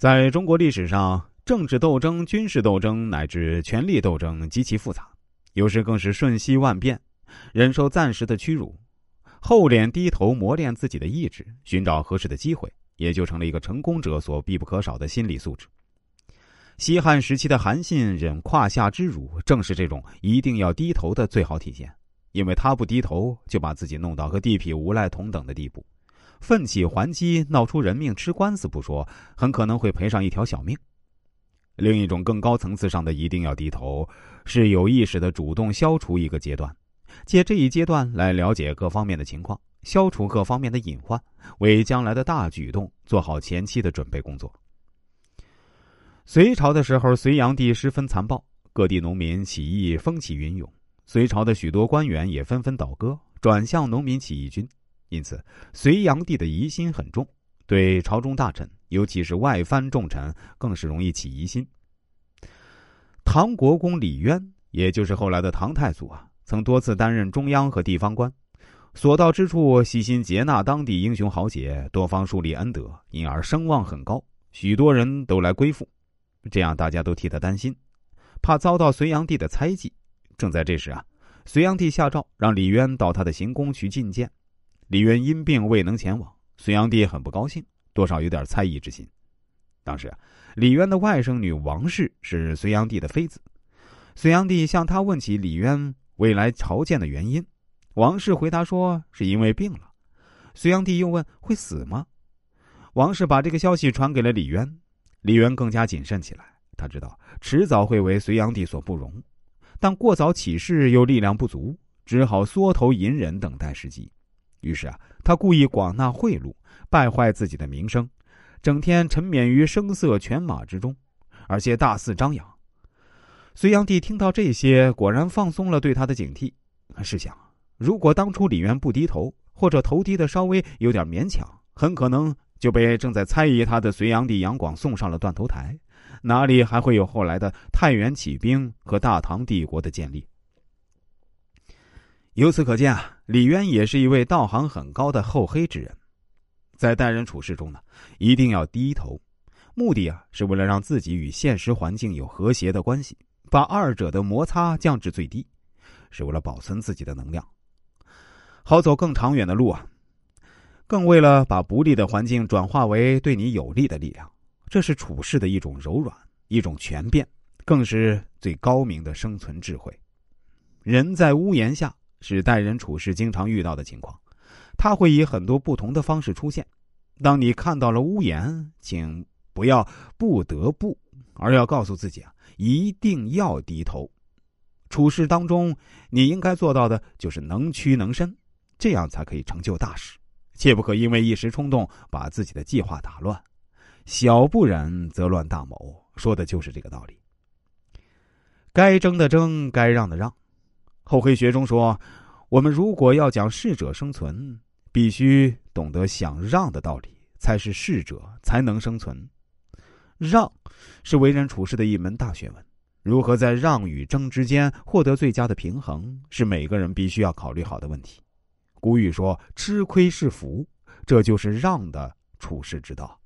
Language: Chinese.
在中国历史上，政治斗争、军事斗争乃至权力斗争极其复杂，有时更是瞬息万变。忍受暂时的屈辱，厚脸低头，磨练自己的意志，寻找合适的机会，也就成了一个成功者所必不可少的心理素质。西汉时期的韩信忍胯下之辱，正是这种一定要低头的最好体现。因为他不低头，就把自己弄到和地痞无赖同等的地步。奋起还击，闹出人命，吃官司不说，很可能会赔上一条小命。另一种更高层次上的一定要低头，是有意识的主动消除一个阶段，借这一阶段来了解各方面的情况，消除各方面的隐患，为将来的大举动做好前期的准备工作。隋朝的时候，隋炀帝十分残暴，各地农民起义风起云涌，隋朝的许多官员也纷纷倒戈，转向农民起义军。因此，隋炀帝的疑心很重，对朝中大臣，尤其是外藩重臣，更是容易起疑心。唐国公李渊，也就是后来的唐太祖啊，曾多次担任中央和地方官，所到之处悉心接纳当地英雄豪杰，多方树立恩德，因而声望很高，许多人都来归附。这样大家都替他担心，怕遭到隋炀帝的猜忌。正在这时啊，隋炀帝下诏让李渊到他的行宫去觐见。李渊因病未能前往，隋炀帝很不高兴，多少有点猜疑之心。当时，李渊的外甥女王氏是隋炀帝的妃子。隋炀帝向他问起李渊未来朝见的原因，王氏回答说是因为病了。隋炀帝又问会死吗？王氏把这个消息传给了李渊，李渊更加谨慎起来。他知道迟早会为隋炀帝所不容，但过早起事又力量不足，只好缩头隐忍，等待时机。于是啊，他故意广纳贿赂，败坏自己的名声，整天沉湎于声色犬马之中，而且大肆张扬。隋炀帝听到这些，果然放松了对他的警惕。试想，如果当初李渊不低头，或者头低的稍微有点勉强，很可能就被正在猜疑他的隋炀帝杨广送上了断头台，哪里还会有后来的太原起兵和大唐帝国的建立？由此可见啊，李渊也是一位道行很高的厚黑之人，在待人处事中呢，一定要低头，目的啊是为了让自己与现实环境有和谐的关系，把二者的摩擦降至最低，是为了保存自己的能量，好走更长远的路啊，更为了把不利的环境转化为对你有利的力量，这是处事的一种柔软，一种全变，更是最高明的生存智慧。人在屋檐下。是待人处事经常遇到的情况，它会以很多不同的方式出现。当你看到了屋檐，请不要不得不，而要告诉自己啊，一定要低头。处事当中，你应该做到的就是能屈能伸，这样才可以成就大事。切不可因为一时冲动把自己的计划打乱。小不忍则乱大谋，说的就是这个道理。该争的争，该让的让。厚黑学中说，我们如果要讲适者生存，必须懂得想让的道理，才是适者才能生存。让，是为人处事的一门大学问。如何在让与争之间获得最佳的平衡，是每个人必须要考虑好的问题。古语说：“吃亏是福”，这就是让的处世之道。